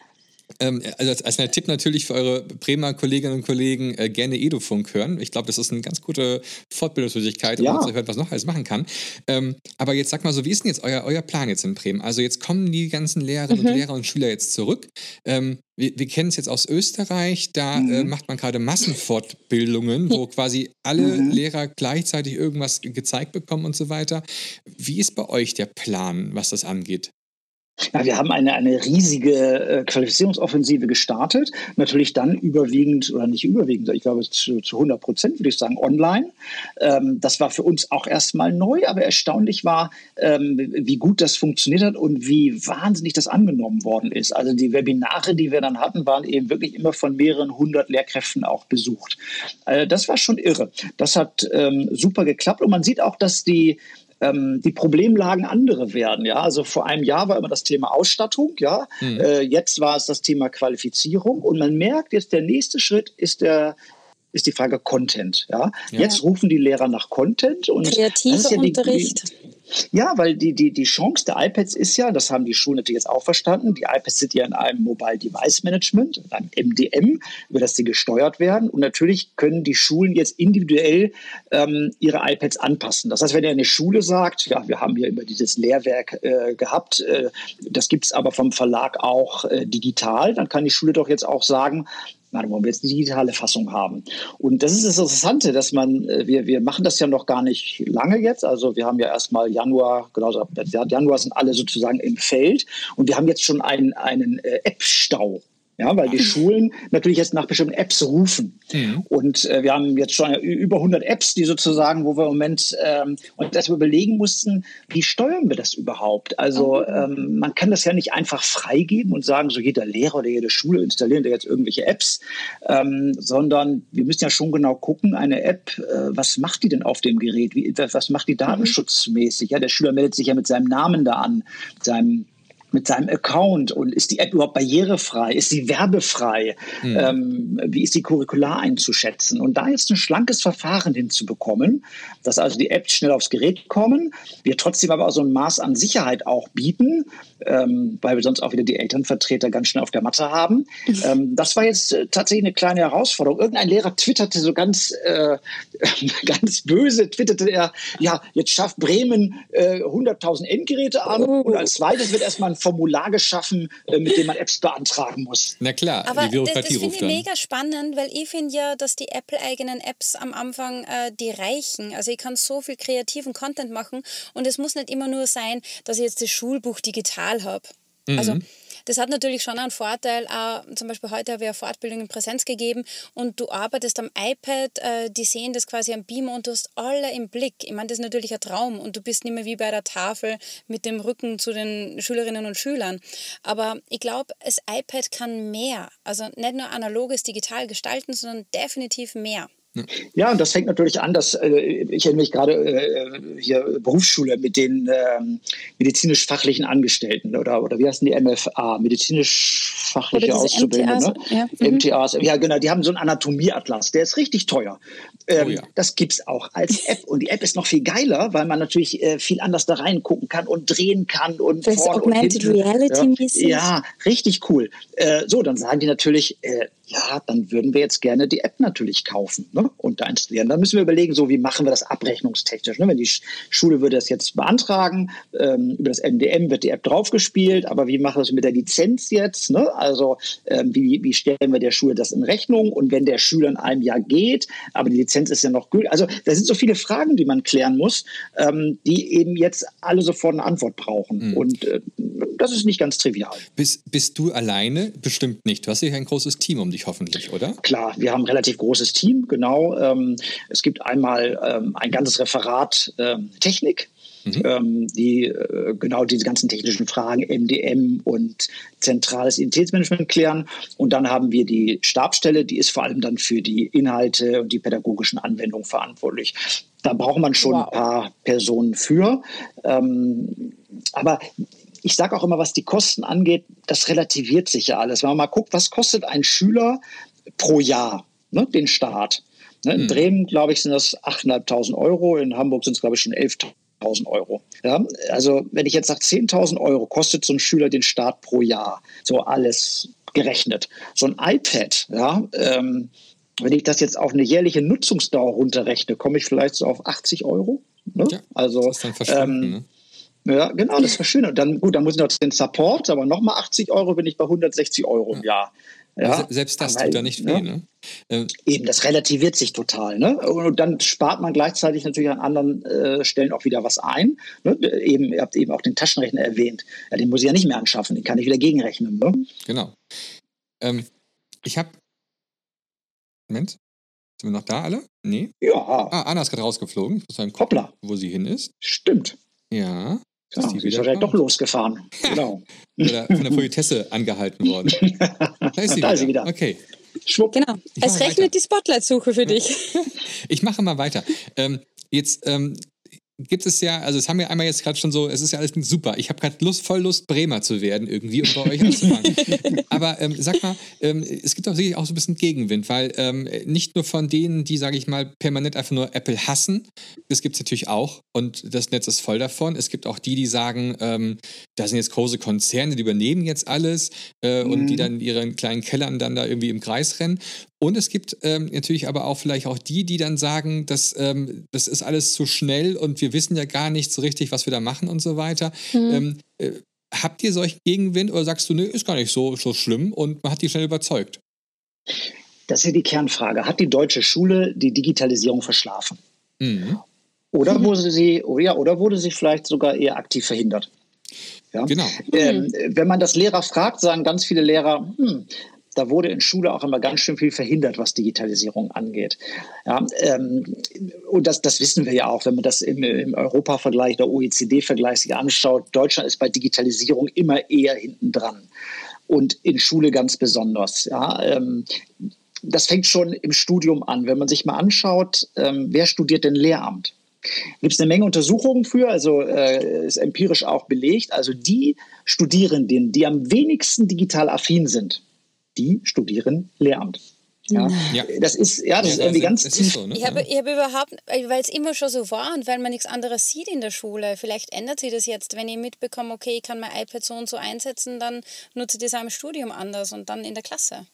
also als, als ein Tipp natürlich für eure Bremer Kolleginnen und Kollegen äh, gerne Edufunk hören. Ich glaube, das ist eine ganz gute Fortbildungsmöglichkeit, um ja. zu hören, was noch alles machen kann. Ähm, aber jetzt sag mal so, wie ist denn jetzt euer, euer Plan jetzt in Bremen? Also jetzt kommen die ganzen Lehrerinnen mhm. und Lehrer und Schüler jetzt zurück. Ähm, wir, wir kennen es jetzt aus Österreich, da äh, mhm. äh, macht man gerade Massenfortbildungen, wo quasi alle mhm. Lehrer gleichzeitig irgendwas gezeigt bekommen und so weiter. Wie ist bei euch der Plan, was das angeht? Ja, wir haben eine, eine riesige äh, Qualifizierungsoffensive gestartet. Natürlich dann überwiegend, oder nicht überwiegend, ich glaube zu, zu 100 Prozent würde ich sagen, online. Ähm, das war für uns auch erstmal neu, aber erstaunlich war, ähm, wie gut das funktioniert hat und wie wahnsinnig das angenommen worden ist. Also die Webinare, die wir dann hatten, waren eben wirklich immer von mehreren hundert Lehrkräften auch besucht. Äh, das war schon irre. Das hat ähm, super geklappt und man sieht auch, dass die ähm, die Problemlagen andere werden. Ja, also vor einem Jahr war immer das Thema Ausstattung. Ja, mhm. äh, jetzt war es das Thema Qualifizierung und man merkt jetzt, der nächste Schritt ist der ist die Frage Content. Ja? ja. Jetzt rufen die Lehrer nach Content und kreativer ja Unterricht. Die, ja, weil die, die, die Chance der iPads ist ja, das haben die Schulen natürlich jetzt auch verstanden, die iPads sind ja in einem Mobile Device Management, in einem MDM, über das sie gesteuert werden. Und natürlich können die Schulen jetzt individuell ähm, ihre iPads anpassen. Das heißt, wenn eine Schule sagt, ja, wir haben hier immer dieses Lehrwerk äh, gehabt, äh, das gibt es aber vom Verlag auch äh, digital, dann kann die Schule doch jetzt auch sagen, dann wollen wir jetzt die digitale Fassung haben. Und das ist das Interessante, dass man, äh, wir, wir machen das ja noch gar nicht lange jetzt. Also wir haben ja erstmal Januar, genau, Januar sind alle sozusagen im Feld und wir haben jetzt schon einen, einen äh, App-Stau. Ja, weil die Schulen natürlich jetzt nach bestimmten Apps rufen. Mhm. Und äh, wir haben jetzt schon über 100 Apps, die sozusagen, wo wir im Moment ähm, und das überlegen mussten, wie steuern wir das überhaupt? Also mhm. ähm, man kann das ja nicht einfach freigeben und sagen, so jeder Lehrer oder jede Schule installieren da jetzt irgendwelche Apps, ähm, sondern wir müssen ja schon genau gucken, eine App, äh, was macht die denn auf dem Gerät? Wie, was macht die mhm. datenschutzmäßig? Ja, der Schüler meldet sich ja mit seinem Namen da an, mit seinem mit seinem Account und ist die App überhaupt barrierefrei? Ist sie werbefrei? Mhm. Ähm, wie ist die curricular einzuschätzen? Und da jetzt ein schlankes Verfahren hinzubekommen, dass also die Apps schnell aufs Gerät kommen, wir trotzdem aber auch so ein Maß an Sicherheit auch bieten, ähm, weil wir sonst auch wieder die Elternvertreter ganz schnell auf der Matte haben. Mhm. Ähm, das war jetzt äh, tatsächlich eine kleine Herausforderung. Irgendein Lehrer twitterte so ganz, äh, ganz böse, twitterte er, ja, jetzt schafft Bremen äh, 100.000 Endgeräte an oh. und als zweites wird erstmal ein Formular geschaffen, äh, mit dem man Apps beantragen muss. Na klar, Aber die Bürokratie das, das finde ich mega spannend, weil ich finde ja, dass die Apple-eigenen Apps am Anfang äh, die reichen. Also ich kann so viel kreativen Content machen und es muss nicht immer nur sein, dass ich jetzt das Schulbuch digital habe. Also mhm. Das hat natürlich schon einen Vorteil. Auch, zum Beispiel heute habe ich eine Fortbildung in Präsenz gegeben und du arbeitest am iPad, äh, die sehen das quasi am Beamer und du hast alle im Blick. Ich meine, das ist natürlich ein Traum und du bist nicht mehr wie bei der Tafel mit dem Rücken zu den Schülerinnen und Schülern. Aber ich glaube, das iPad kann mehr. Also nicht nur analoges digital gestalten, sondern definitiv mehr. Ja, und das hängt natürlich an, dass äh, ich erinnere mich gerade äh, hier Berufsschule mit den ähm, medizinisch-fachlichen Angestellten oder, oder wie heißen die MFA, medizinisch-fachliche Auszubildende. MTAs, ne? ja. Mhm. MTAs, ja genau, die haben so einen Anatomieatlas, der ist richtig teuer. Ähm, oh ja. Das gibt es auch als App und die App ist noch viel geiler, weil man natürlich äh, viel anders da reingucken kann und drehen kann und das vorne Augmented und hinten. Reality Ja, ja, richtig cool. Äh, so, dann sagen die natürlich, äh, ja, dann würden wir jetzt gerne die App natürlich kaufen ne? und da installieren. Dann müssen wir überlegen, so wie machen wir das abrechnungstechnisch. Ne? Wenn die Schule würde das jetzt beantragen, ähm, über das MDM wird die App draufgespielt, aber wie machen wir das mit der Lizenz jetzt? Ne? Also ähm, wie, wie stellen wir der Schule das in Rechnung? Und wenn der Schüler in einem Jahr geht, aber die Lizenz ist ja noch gültig. Also da sind so viele Fragen, die man klären muss, ähm, die eben jetzt alle sofort eine Antwort brauchen. Mhm. Und äh, das ist nicht ganz trivial. Bist, bist du alleine? Bestimmt nicht. Du hast ja ein großes Team um dich hoffentlich, oder? Klar, wir haben ein relativ großes Team, genau. Ähm, es gibt einmal ähm, ein ganzes Referat ähm, Technik, Mhm. Ähm, die äh, genau diese ganzen technischen Fragen, MDM und zentrales Identitätsmanagement klären. Und dann haben wir die Stabstelle, die ist vor allem dann für die Inhalte und die pädagogischen Anwendungen verantwortlich. Da braucht man schon wow. ein paar Personen für. Ähm, aber ich sage auch immer, was die Kosten angeht, das relativiert sich ja alles. Wenn man mal guckt, was kostet ein Schüler pro Jahr, ne, den Staat. Ne, in hm. Bremen, glaube ich, sind das 8.500 Euro, in Hamburg sind es, glaube ich, schon 11.000 Euro. Ja, also wenn ich jetzt sage, 10.000 Euro kostet so ein Schüler den Staat pro Jahr, so alles gerechnet. So ein iPad, ja, ähm, wenn ich das jetzt auf eine jährliche Nutzungsdauer runterrechne, komme ich vielleicht so auf 80 Euro. Ne? Ja, also, das ist dann ähm, ne? Ja, genau, das war schön. Und dann, gut, dann muss ich noch den Support, aber nochmal 80 Euro bin ich bei 160 Euro im Jahr. Ja, selbst das tut ja nicht weh. Ne? ne? Eben, das relativiert sich total. Ne? Und dann spart man gleichzeitig natürlich an anderen äh, Stellen auch wieder was ein. Ne? Eben, ihr habt eben auch den Taschenrechner erwähnt. Ja, den muss ich ja nicht mehr anschaffen, den kann ich wieder gegenrechnen. Ne? Genau. Ähm, ich habe. Moment. Sind wir noch da alle? Nee? Ja. Ah, Anna ist gerade rausgeflogen. Ich muss mal gucken, Hoppla. wo sie hin ist. Stimmt. Ja. Ja, ist die wahrscheinlich doch losgefahren. genau. Oder von der Politesse angehalten worden. Da ist sie, da wieder. Ist sie wieder. Okay. Schwupp. Genau. Es rechnet weiter. die Spotlight-Suche für dich. ich mache mal weiter. Ähm, jetzt ähm, gibt es ja, also es haben wir einmal jetzt gerade schon so, es ist ja alles super. Ich habe gerade Lust, voll Lust, Bremer zu werden irgendwie und bei euch anzufangen. Aber ähm, sag mal, ähm, es gibt auch sicherlich auch so ein bisschen Gegenwind, weil ähm, nicht nur von denen, die, sage ich mal, permanent einfach nur Apple hassen, das gibt es natürlich auch und das Netz ist voll davon. Es gibt auch die, die sagen, ähm, da sind jetzt große Konzerne, die übernehmen jetzt alles äh, mhm. und die mhm. dann in ihren kleinen Kellern dann da irgendwie im Kreis rennen. Und es gibt ähm, natürlich aber auch vielleicht auch die, die dann sagen, dass, ähm, das ist alles zu schnell und wir wissen ja gar nicht so richtig, was wir da machen und so weiter. Mhm. Ähm, äh, habt ihr solchen Gegenwind oder sagst du, nee, ist gar nicht so, so schlimm und man hat die schnell überzeugt? Das ist ja die Kernfrage. Hat die deutsche Schule die Digitalisierung verschlafen? Mhm. Oder, mhm. wurde sie, oh ja, oder wurde sie vielleicht sogar eher aktiv verhindert? Ja? Genau. Ähm, wenn man das Lehrer fragt, sagen ganz viele Lehrer, hm, da wurde in Schule auch immer ganz schön viel verhindert, was Digitalisierung angeht. Ja, ähm, und das, das wissen wir ja auch, wenn man das im, im Europa-Vergleich oder OECD-Vergleich sich anschaut. Deutschland ist bei Digitalisierung immer eher hinten dran und in Schule ganz besonders. Ja, ähm, das fängt schon im Studium an. Wenn man sich mal anschaut, ähm, wer studiert denn Lehramt? Gibt es eine Menge Untersuchungen für, also äh, ist empirisch auch belegt. Also die Studierenden, die am wenigsten digital affin sind, die studieren Lehramt. Ja, ja. das ist ja, das ja, ist irgendwie ganz tief. So, ne? Ich habe, ich habe überhaupt, weil es immer schon so war und weil man nichts anderes sieht in der Schule. Vielleicht ändert sich das jetzt, wenn ich mitbekomme, okay, ich kann mein iPad so und so einsetzen, dann nutze ich das auch im Studium anders und dann in der Klasse.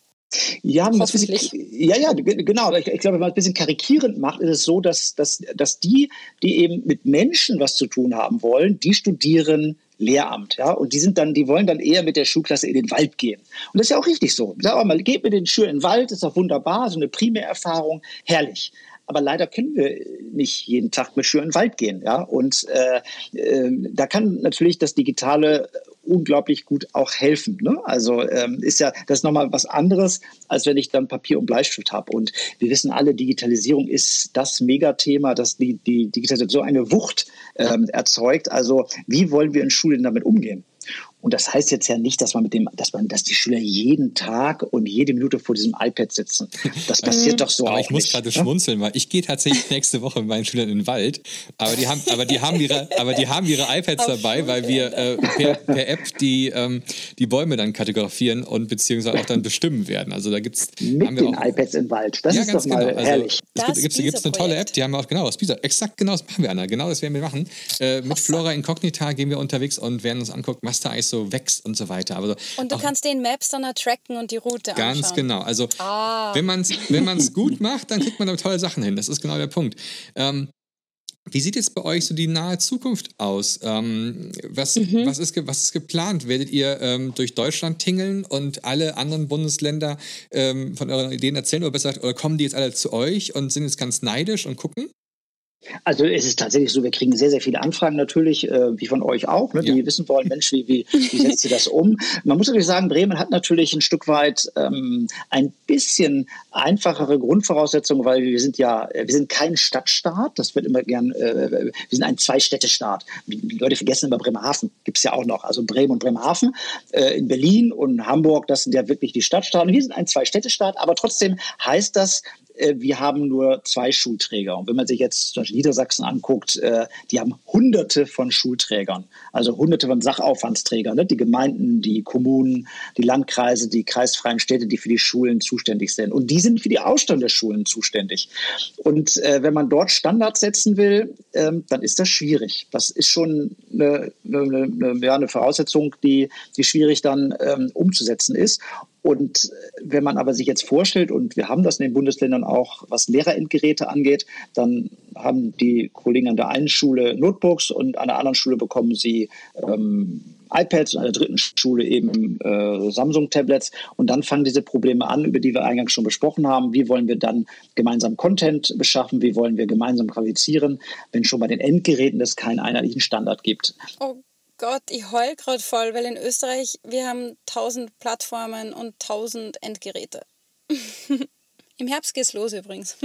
Ja, bisschen, ja, ja, genau. Ich, ich, glaube, wenn man es ein bisschen karikierend macht, ist es so, dass, dass, dass die, die eben mit Menschen was zu tun haben wollen, die studieren Lehramt, ja, und die sind dann, die wollen dann eher mit der Schulklasse in den Wald gehen. Und das ist ja auch richtig so. Sag auch mal, geht mit den Schülern in den Wald, ist doch wunderbar, so eine Primärerfahrung, herrlich. Aber leider können wir nicht jeden Tag mit Schülern in den Wald gehen, ja. Und äh, äh, da kann natürlich das Digitale unglaublich gut auch helfen. Ne? Also ähm, ist ja das ist nochmal was anderes, als wenn ich dann Papier und Bleistift habe. Und wir wissen alle, Digitalisierung ist das Megathema, das die, die Digitalisierung so eine Wucht ähm, erzeugt. Also wie wollen wir in Schulen damit umgehen? Und das heißt jetzt ja nicht, dass man mit dem, dass man, dass die Schüler jeden Tag und jede Minute vor diesem iPad sitzen. Das passiert doch so aber auch ich muss nicht, gerade ne? schmunzeln, weil ich gehe tatsächlich nächste Woche mit meinen Schülern in den Wald, aber die haben, aber die haben ihre, aber die haben ihre iPads dabei, weil wir äh, per, per, App die, ähm, die Bäume dann kategorieren und beziehungsweise auch dann bestimmen werden. Also da gibt's mit haben wir den auch, iPads im Wald. Das ja, ist doch mal genau. also, herrlich. Es gibt, gibt's, eine tolle App, die haben wir auch genau aus Pisa. Exakt genau das machen wir, Anna. Genau das werden wir machen. Äh, mit Flora Incognita gehen wir unterwegs und werden uns angucken, was da eigentlich alles so wächst und so weiter. Aber und du kannst den Maps dann tracken und die Route ganz anschauen. Ganz genau. Also ah. wenn man es wenn man's gut macht, dann kriegt man da tolle Sachen hin. Das ist genau der Punkt. Ähm, wie sieht jetzt bei euch so die nahe Zukunft aus? Ähm, was, mhm. was, ist, was ist geplant? Werdet ihr ähm, durch Deutschland tingeln und alle anderen Bundesländer ähm, von euren Ideen erzählen oder besser oder kommen die jetzt alle zu euch und sind jetzt ganz neidisch und gucken? Also es ist tatsächlich so, wir kriegen sehr, sehr viele Anfragen natürlich, äh, wie von euch auch, ne, die ja. wissen wollen, Mensch, wie, wie, wie setzt ihr das um? Man muss natürlich sagen, Bremen hat natürlich ein Stück weit ähm, ein bisschen einfachere Grundvoraussetzungen, weil wir sind ja, äh, wir sind kein Stadtstaat, das wird immer gern, äh, wir sind ein Zwei-Städte-Staat. Die Leute vergessen immer Bremerhaven, gibt es ja auch noch, also Bremen und Bremerhaven. Äh, in Berlin und Hamburg, das sind ja wirklich die Stadtstaaten. Wir sind ein Zwei-Städte-Staat, aber trotzdem heißt das, wir haben nur zwei Schulträger. Und wenn man sich jetzt zum Beispiel Niedersachsen anguckt, äh, die haben hunderte von Schulträgern, also hunderte von Sachaufwandsträgern, ne? die Gemeinden, die Kommunen, die Landkreise, die kreisfreien Städte, die für die Schulen zuständig sind. Und die sind für die Ausstand der Schulen zuständig. Und äh, wenn man dort Standards setzen will, ähm, dann ist das schwierig. Das ist schon eine, eine, eine, eine Voraussetzung, die, die schwierig dann ähm, umzusetzen ist. Und wenn man aber sich jetzt vorstellt, und wir haben das in den Bundesländern auch, was Lehrerendgeräte angeht, dann haben die Kollegen an der einen Schule Notebooks und an der anderen Schule bekommen sie ähm, iPads und an der dritten Schule eben äh, Samsung-Tablets. Und dann fangen diese Probleme an, über die wir eingangs schon besprochen haben. Wie wollen wir dann gemeinsam Content beschaffen? Wie wollen wir gemeinsam qualifizieren, wenn schon bei den Endgeräten es keinen einheitlichen Standard gibt? Oh Gott, ich heul gerade voll, weil in Österreich wir haben 1000 Plattformen und 1000 Endgeräte. Im Herbst geht's los übrigens.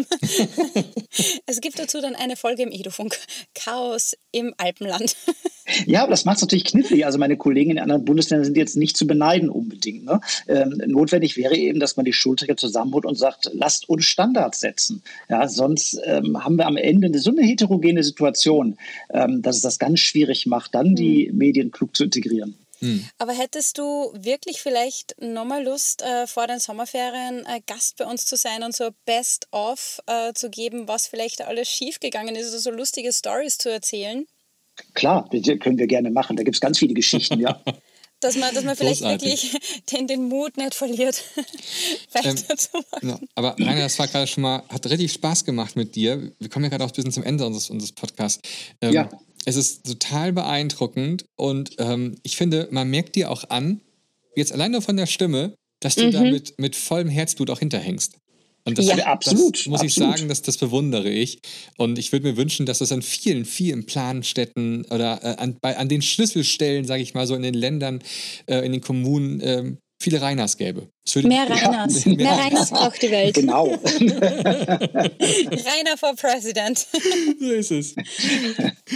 es gibt dazu dann eine Folge im Edofunk. Chaos im Alpenland. ja, aber das macht es natürlich knifflig. Also meine Kollegen in anderen Bundesländern sind jetzt nicht zu beneiden unbedingt. Ne? Ähm, notwendig wäre eben, dass man die Schulträger zusammenholt und sagt, lasst uns Standards setzen. Ja, sonst ähm, haben wir am Ende so eine heterogene Situation, ähm, dass es das ganz schwierig macht, dann die mhm. Medien klug zu integrieren. Mhm. Aber hättest du wirklich vielleicht nochmal Lust, äh, vor den Sommerferien äh, Gast bei uns zu sein und so Best-of äh, zu geben, was vielleicht alles schiefgegangen ist, also so lustige Stories zu erzählen? Klar, das können wir gerne machen. Da gibt es ganz viele Geschichten, ja. dass man, dass man vielleicht Großartig. wirklich den, den Mut nicht verliert, weiterzumachen. Ähm, ja, aber Rainer, das war gerade schon mal, hat richtig Spaß gemacht mit dir. Wir kommen ja gerade auch ein bisschen zum Ende unseres, unseres Podcasts. Ähm, ja es ist total beeindruckend und ähm, ich finde, man merkt dir auch an, jetzt allein nur von der Stimme, dass du mhm. da mit, mit vollem Herzblut auch hinterhängst. Und das, ja, absolut, das muss absolut. ich sagen, dass das bewundere ich. Und ich würde mir wünschen, dass das an vielen, vielen Planstätten oder äh, an, bei, an den Schlüsselstellen, sage ich mal, so in den Ländern, äh, in den Kommunen ähm, viele Reiners gäbe. Mehr Reiners. Ja, mehr, mehr Reiners braucht die Welt. Genau. Rainer for President. so ist es.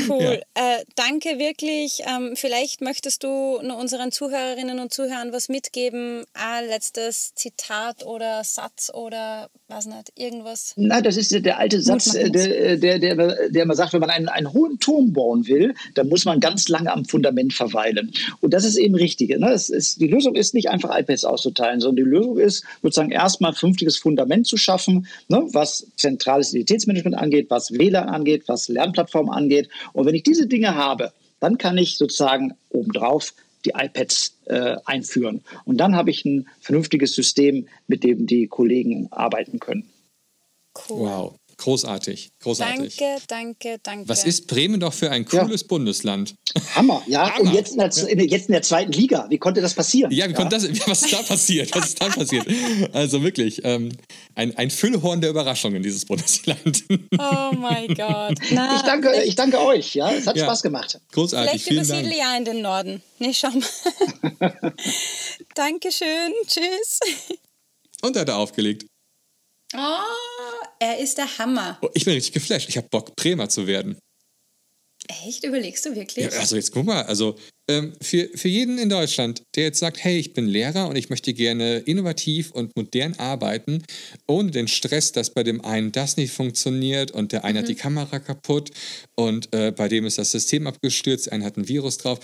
Cool. Ja. Äh, danke wirklich. Ähm, vielleicht möchtest du nur unseren Zuhörerinnen und Zuhörern was mitgeben. Ein letztes Zitat oder Satz oder was nicht, irgendwas. Nein, das ist der alte Satz, äh, der, der, der, der man sagt, wenn man einen, einen hohen Turm bauen will, dann muss man ganz lange am Fundament verweilen. Und das ist eben richtig. Ne? Ist, die Lösung ist nicht einfach iPads auszuteilen, sondern die Lösung ist, sozusagen erstmal ein vernünftiges Fundament zu schaffen, ne, was zentrales Identitätsmanagement angeht, was WLAN angeht, was Lernplattformen angeht. Und wenn ich diese Dinge habe, dann kann ich sozusagen obendrauf die iPads äh, einführen. Und dann habe ich ein vernünftiges System, mit dem die Kollegen arbeiten können. Cool. Wow. Großartig, großartig. Danke, danke, danke. Was ist Bremen doch für ein cooles ja. Bundesland? Hammer, ja. Hammer. Und jetzt in, der, jetzt in der zweiten Liga. Wie konnte das passieren? Ja, wie konnte das, was ist da passiert? Was ist da passiert? Also wirklich, ähm, ein, ein Füllhorn der Überraschungen, dieses Bundesland. Oh mein Gott. Na, ich, danke, ich danke euch, ja. Es hat ja. Spaß gemacht. Großartig. Vielleicht übersiedle ja in den Norden. Nee, schau mal. Dankeschön. Tschüss. Und er hat er aufgelegt. Oh, er ist der Hammer. Oh, ich bin richtig geflasht. Ich habe Bock, Bremer zu werden. Echt? Überlegst du wirklich? Ja, also jetzt guck mal, also ähm, für, für jeden in Deutschland, der jetzt sagt, hey, ich bin Lehrer und ich möchte gerne innovativ und modern arbeiten, ohne den Stress, dass bei dem einen das nicht funktioniert und der eine mhm. hat die Kamera kaputt und äh, bei dem ist das System abgestürzt, der eine hat ein Virus drauf.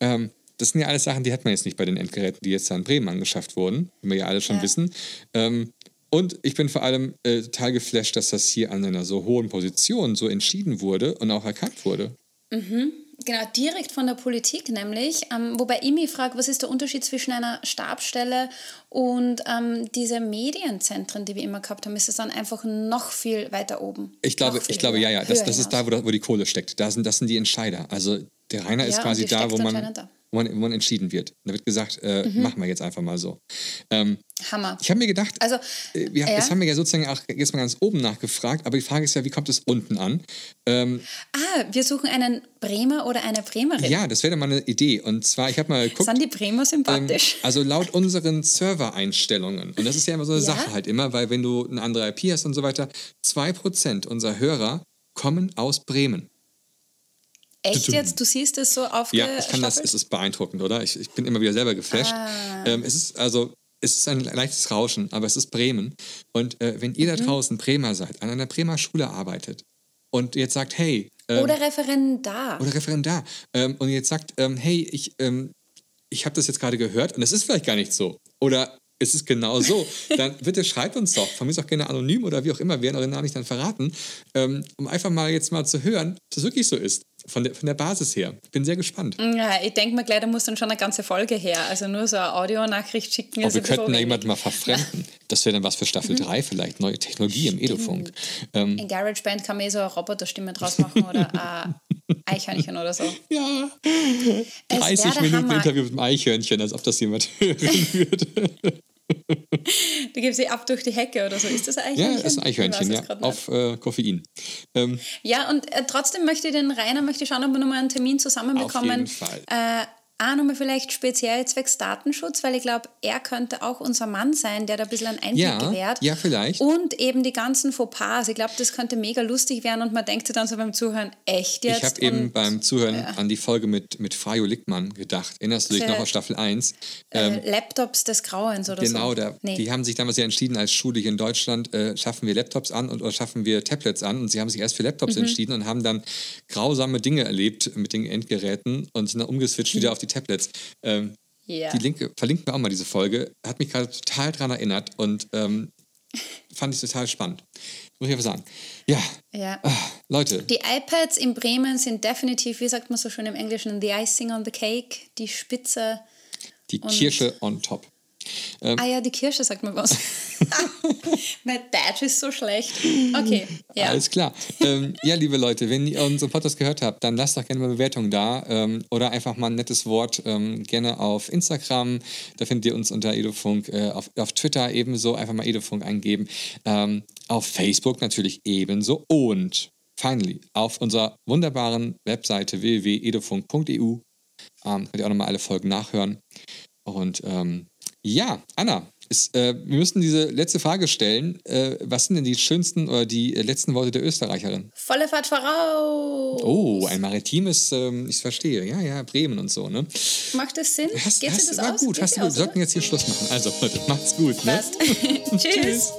Ähm, das sind ja alles Sachen, die hat man jetzt nicht bei den Endgeräten, die jetzt in Bremen angeschafft wurden, wie wir ja alle schon ja. wissen. Ähm, und ich bin vor allem äh, total geflasht, dass das hier an einer so hohen Position so entschieden wurde und auch erkannt wurde. Mhm. Genau, direkt von der Politik nämlich. Ähm, wobei ich mich frage, was ist der Unterschied zwischen einer Stabstelle und ähm, diese Medienzentren, die wir immer gehabt haben? Ist es dann einfach noch viel weiter oben? Ich glaube, ich glaube ja, ja. Das, das ist da, wo, wo die Kohle steckt. Da sind, das sind die Entscheider. Also der Rainer ja, ist quasi da, wo man, da wo man, wo man entschieden wird. Da wird gesagt, äh, mhm. machen wir jetzt einfach mal so. Ähm, Hammer. Ich habe mir gedacht, also, äh, wir, ja. das haben wir ja sozusagen auch jetzt mal ganz oben nachgefragt, aber die Frage ist ja, wie kommt es unten an? Ähm, ah, wir suchen einen Bremer oder eine Bremerin. Ja, das wäre mal eine Idee. Und zwar, ich habe mal geguckt. Sind die Bremer sympathisch? Ähm, also laut unseren Server-Einstellungen, und das ist ja immer so eine ja? Sache halt immer, weil wenn du eine andere IP hast und so weiter, 2% unserer Hörer kommen aus Bremen. Echt jetzt? Du siehst es so auf Ja, ich kann das, es ist beeindruckend, oder? Ich, ich bin immer wieder selber geflasht. Ah. Ähm, es ist also, es ist ein leichtes Rauschen, aber es ist Bremen. Und äh, wenn ihr mhm. da draußen Bremer seid, an einer Bremer Schule arbeitet und jetzt sagt, hey. Ähm, oder Referendar. Oder Referendar. Ähm, und jetzt sagt, ähm, hey, ich, ähm, ich habe das jetzt gerade gehört und es ist vielleicht gar nicht so. Oder ist es genau so, dann bitte schreibt uns doch, von mir ist auch gerne anonym oder wie auch immer, wir werden euren Namen nicht dann verraten, ähm, um einfach mal jetzt mal zu hören, ob das wirklich so ist. Von der, von der Basis her. Bin sehr gespannt. Ja, ich denke mal, gleich, da muss dann schon eine ganze Folge her. Also nur so eine Audionachricht schicken. Aber wir könnten ja jemanden mal verfremden. Das wäre dann was für Staffel 3 mhm. vielleicht. Neue Technologie im Edofunk. Ähm, In GarageBand kann man eh so eine Roboterstimme draus machen oder Eichhörnchen oder so. Ja. 30 Minuten Hammer. Interview mit dem Eichhörnchen, als ob das jemand hören würde. du gibst sie ab durch die Hecke oder so. Ist das ein Eichhörnchen? Ja, ist ein Eichhörnchen, ja, auf äh, Koffein. Ähm, ja, und äh, trotzdem möchte ich den Rainer möchte schauen, ob wir nochmal einen Termin zusammenbekommen. Auf jeden Fall. Äh, auch nochmal vielleicht speziell zwecks Datenschutz, weil ich glaube, er könnte auch unser Mann sein, der da ein bisschen einen Einblick ja, gewährt. Ja, vielleicht. Und eben die ganzen Fauxpas. Ich glaube, das könnte mega lustig werden und man denkt sich dann so beim Zuhören, echt jetzt? Ich habe eben beim Zuhören ja. an die Folge mit, mit Fajo Lickmann gedacht. Erinnerst du dich noch auf Staffel 1? Äh, ähm, Laptops des Grauens oder genau, so? Genau, nee. die haben sich damals ja entschieden, als Schule hier in Deutschland äh, schaffen wir Laptops an und, oder schaffen wir Tablets an. Und sie haben sich erst für Laptops mhm. entschieden und haben dann grausame Dinge erlebt mit den Endgeräten und sind dann umgeswitcht mhm. wieder auf die Tablets. Ähm, yeah. Die Linke verlinken wir auch mal diese Folge. Hat mich gerade total daran erinnert und ähm, fand ich total spannend. Muss ich einfach sagen. Ja. ja. Ach, Leute. Die iPads in Bremen sind definitiv, wie sagt man so schön im Englischen, the icing on the cake, die Spitze. Die Kirsche on top. Ähm, ah ja, die Kirsche sagt mir was. mein Deutsch ist so schlecht. Okay, ja. Alles klar. Ähm, ja, liebe Leute, wenn ihr unseren Podcast gehört habt, dann lasst doch gerne mal Bewertungen da ähm, oder einfach mal ein nettes Wort ähm, gerne auf Instagram. Da findet ihr uns unter Edofunk. Äh, auf, auf Twitter ebenso einfach mal Edofunk eingeben. Ähm, auf Facebook natürlich ebenso. Und finally, auf unserer wunderbaren Webseite www.edofunk.eu ähm, könnt ihr auch nochmal alle Folgen nachhören. Und ähm, ja, Anna, ist, äh, wir müssen diese letzte Frage stellen. Äh, was sind denn die schönsten oder die äh, letzten Worte der Österreicherin? Volle Fahrt voraus! Oh, ein maritimes, ähm, ich verstehe. Ja, ja, Bremen und so, ne? Macht das Sinn? Hast, Geht hast, das war aus? gut, hast du gut. Wir sollten jetzt hier Schluss machen. Also, Leute, macht's gut. Ne? Tschüss. Tschüss.